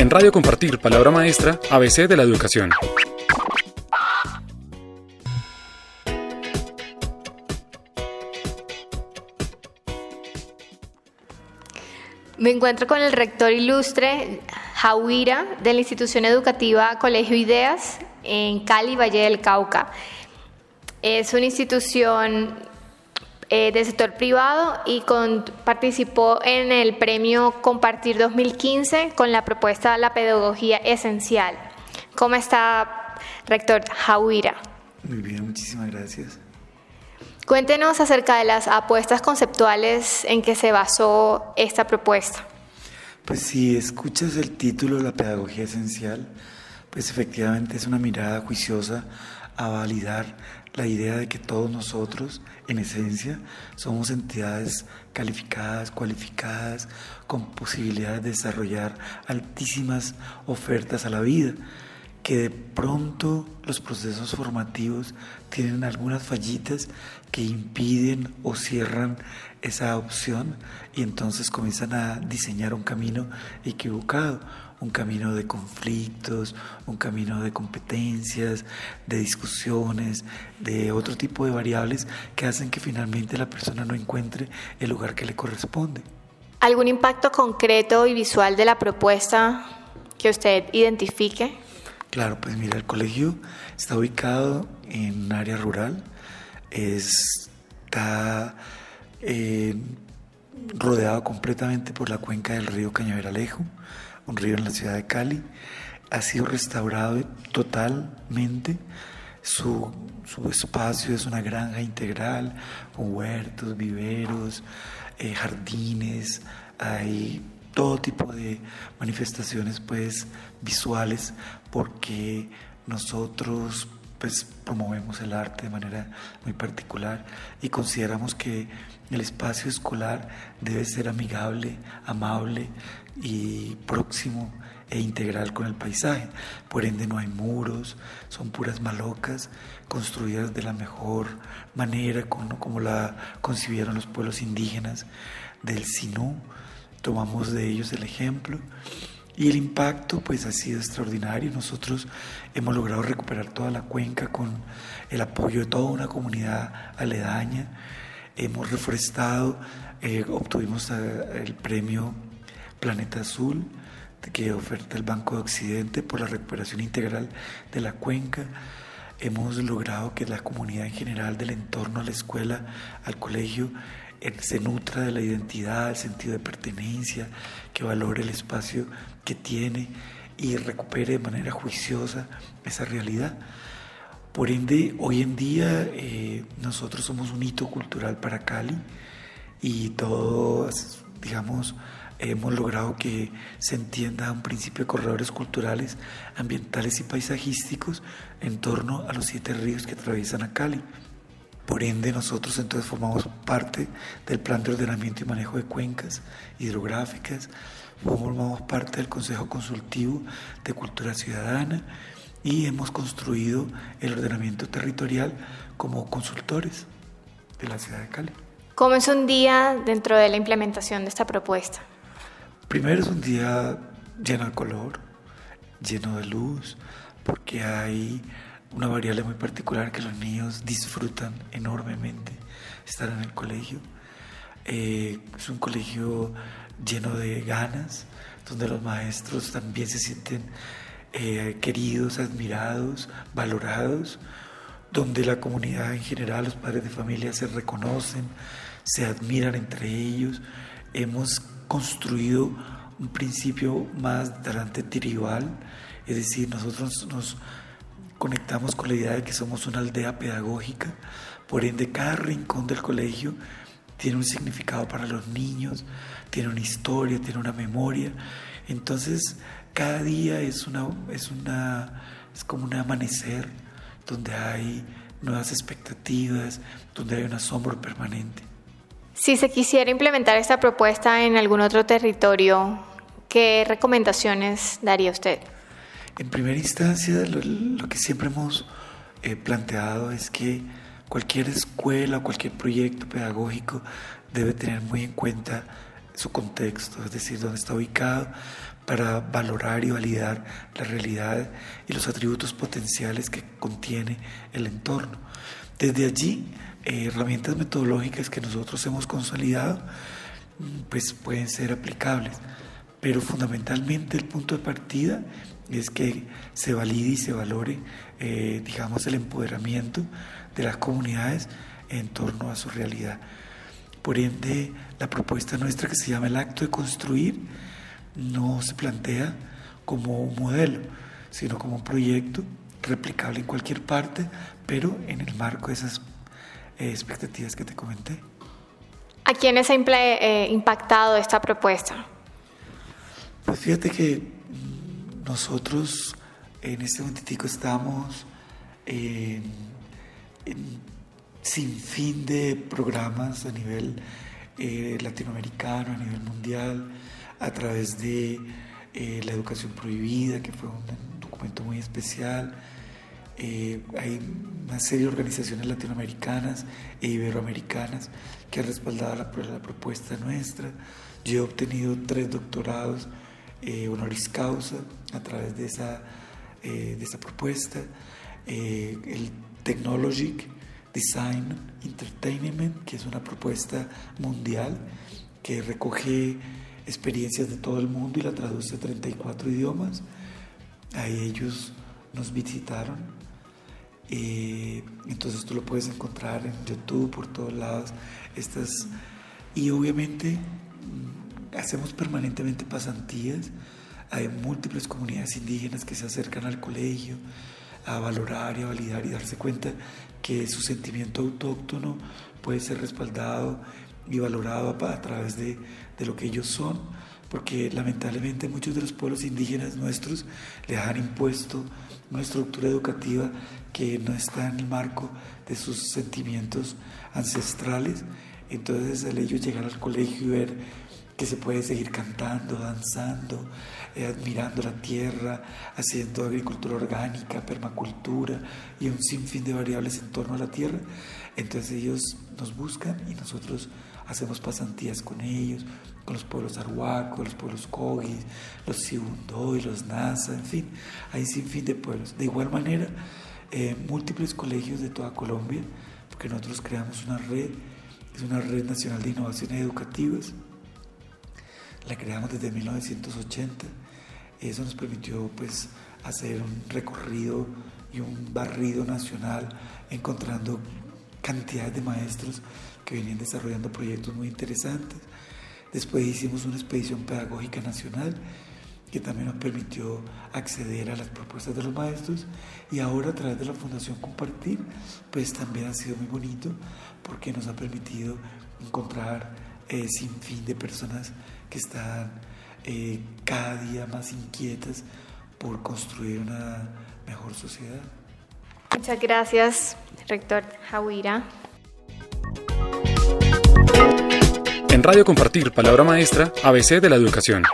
En Radio Compartir, palabra maestra, ABC de la educación. Me encuentro con el rector ilustre Jauira de la institución educativa Colegio Ideas en Cali, Valle del Cauca. Es una institución eh, del sector privado y participó en el premio Compartir 2015 con la propuesta La Pedagogía Esencial. ¿Cómo está, rector Jauira? Muy bien, muchísimas gracias. Cuéntenos acerca de las apuestas conceptuales en que se basó esta propuesta. Pues si escuchas el título La Pedagogía Esencial, pues efectivamente es una mirada juiciosa a validar la idea de que todos nosotros, en esencia, somos entidades calificadas, cualificadas, con posibilidades de desarrollar altísimas ofertas a la vida, que de pronto los procesos formativos tienen algunas fallitas que impiden o cierran esa opción y entonces comienzan a diseñar un camino equivocado un camino de conflictos, un camino de competencias, de discusiones, de otro tipo de variables que hacen que finalmente la persona no encuentre el lugar que le corresponde. ¿Algún impacto concreto y visual de la propuesta que usted identifique? Claro, pues mira, el colegio está ubicado en un área rural, está eh, rodeado completamente por la cuenca del río Cañaveralejo un río en la ciudad de Cali. Ha sido restaurado totalmente. Su, espacio es una granja integral con huertos, viveros, eh, jardines, hay todo tipo de manifestaciones pues visuales porque nosotros pues promovemos el arte de manera muy particular y consideramos que el espacio escolar debe ser amigable, amable y próximo e integral con el paisaje. Por ende no hay muros, son puras malocas construidas de la mejor manera como, como la concibieron los pueblos indígenas del Sinú. Tomamos de ellos el ejemplo y el impacto pues ha sido extraordinario. Nosotros hemos logrado recuperar toda la cuenca con el apoyo de toda una comunidad aledaña. Hemos reforestado, eh, obtuvimos eh, el premio Planeta Azul que oferta el Banco de Occidente por la recuperación integral de la cuenca. Hemos logrado que la comunidad en general del entorno a la escuela, al colegio, se nutra de la identidad, el sentido de pertenencia, que valore el espacio que tiene y recupere de manera juiciosa esa realidad. Por ende, hoy en día eh, nosotros somos un hito cultural para Cali y todos, digamos, hemos logrado que se entienda un principio de corredores culturales, ambientales y paisajísticos en torno a los siete ríos que atraviesan a Cali. Por ende, nosotros entonces formamos parte del plan de ordenamiento y manejo de cuencas hidrográficas, formamos parte del Consejo Consultivo de Cultura Ciudadana y hemos construido el ordenamiento territorial como consultores de la ciudad de Cali. ¿Cómo es un día dentro de la implementación de esta propuesta? Primero es un día lleno de color, lleno de luz, porque hay una variable muy particular que los niños disfrutan enormemente estar en el colegio. Eh, es un colegio lleno de ganas, donde los maestros también se sienten eh, queridos, admirados, valorados, donde la comunidad en general, los padres de familia se reconocen, se admiran entre ellos. Hemos construido un principio más delante tribal, es decir, nosotros nos conectamos con la idea de que somos una aldea pedagógica, por ende cada rincón del colegio tiene un significado para los niños, tiene una historia, tiene una memoria. Entonces, cada día es una es una es como un amanecer donde hay nuevas expectativas, donde hay un asombro permanente. Si se quisiera implementar esta propuesta en algún otro territorio, ¿qué recomendaciones daría usted? En primera instancia, lo, que siempre hemos eh, planteado es que cualquier escuela o cualquier proyecto pedagógico debe tener muy en cuenta su contexto, es decir, dónde está ubicado, para valorar y validar la realidad y los atributos potenciales que contiene el entorno. Desde allí, eh, herramientas metodológicas que nosotros hemos consolidado, mm, pues pueden ser aplicables, pero fundamentalmente el punto de partida es que se valide y se valore, eh, digamos, el empoderamiento de las comunidades en torno a su realidad. Por ende, la propuesta nuestra que se llama el acto de construir no se plantea como un modelo, sino como un proyecto replicable en cualquier parte, pero en el marco de esas eh, expectativas que te comenté. ¿A quiénes ha eh, impactado esta propuesta? Pues fíjate que nosotros en este momentico estamos en, sin fin de programas a nivel eh, latinoamericano, a nivel mundial, a través de eh, la educación prohibida, que fue un documento muy especial. Eh, hay una serie de organizaciones latinoamericanas e iberoamericanas que han respaldado la, propuesta nuestra. Yo he obtenido tres doctorados honoris causa a través de esa, de esa propuesta. el Technologic Design Entertainment, que es una propuesta mundial que recoge experiencias de todo el mundo y la traduce a 34 idiomas. Ahí ellos nos visitaron. Eh, entonces tú lo puedes encontrar en YouTube, por todos lados. Estas, y obviamente hacemos permanentemente pasantías. Hay múltiples comunidades indígenas que se acercan al colegio a valorar y a validar y darse cuenta que su sentimiento autóctono puede ser respaldado y valorado a, través de, de, lo que ellos son, porque lamentablemente muchos de los pueblos indígenas nuestros les han impuesto una estructura educativa que no está en el marco de sus sentimientos ancestrales. Entonces, al ellos llegar al colegio y ver que se puede seguir cantando, danzando, eh, admirando la tierra, haciendo agricultura orgánica, permacultura y un sinfín de variables en torno a la tierra. Entonces ellos nos buscan y nosotros hacemos pasantías con ellos, con los pueblos arhuacos, los pueblos cogis, los sibundoy, los nasa, en fin, hay sinfín de pueblos. De igual manera, eh, múltiples colegios de toda Colombia, porque nosotros creamos una red, es una red nacional de innovaciones educativas la creamos desde 1980. Eso nos permitió pues hacer un recorrido y un barrido nacional encontrando cantidades de maestros que venían desarrollando proyectos muy interesantes. Después hicimos una expedición pedagógica nacional que también nos permitió acceder a las propuestas de los maestros y ahora a través de la Fundación Compartir, pues también ha sido muy bonito porque nos ha permitido encontrar eh, sin fin de personas que están eh, cada día más inquietas por construir una mejor sociedad. Muchas gracias, rector Jawira. En Radio Compartir, palabra maestra, ABC de la educación.